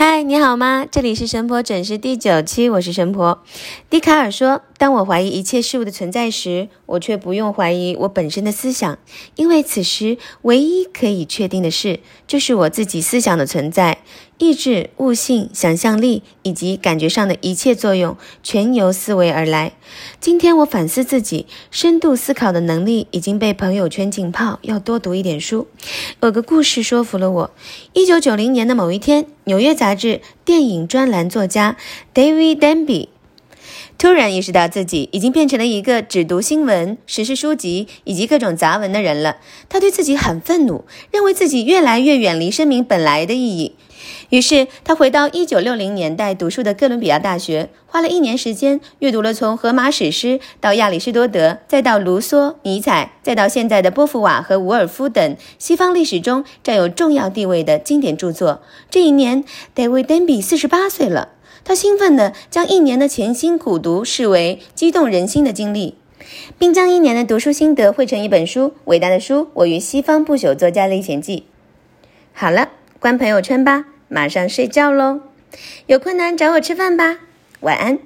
嗨，你好吗？这里是神婆诊室第九期，我是神婆。笛卡尔说：“当我怀疑一切事物的存在时，我却不用怀疑我本身的思想，因为此时唯一可以确定的事，就是我自己思想的存在。意志、悟性、想象力以及感觉上的一切作用，全由思维而来。今天我反思自己，深度思考的能力已经被朋友圈浸泡，要多读一点书。有个故事说服了我。一九九零年的某一天。”纽约杂志电影专栏作家 David Denby 突然意识到自己已经变成了一个只读新闻、时事书籍以及各种杂文的人了。他对自己很愤怒，认为自己越来越远离生命本来的意义。于是，他回到1960年代读书的哥伦比亚大学，花了一年时间阅读了从荷马史诗到亚里士多德，再到卢梭、尼采，再到现在的波伏瓦和伍尔夫等西方历史中占有重要地位的经典著作。这一年，David Denby 四十八岁了。他兴奋地将一年的潜心苦读视为激动人心的经历，并将一年的读书心得汇成一本书《伟大的书：我与西方不朽作家历险记》。好了，关朋友圈吧。马上睡觉喽，有困难找我吃饭吧，晚安。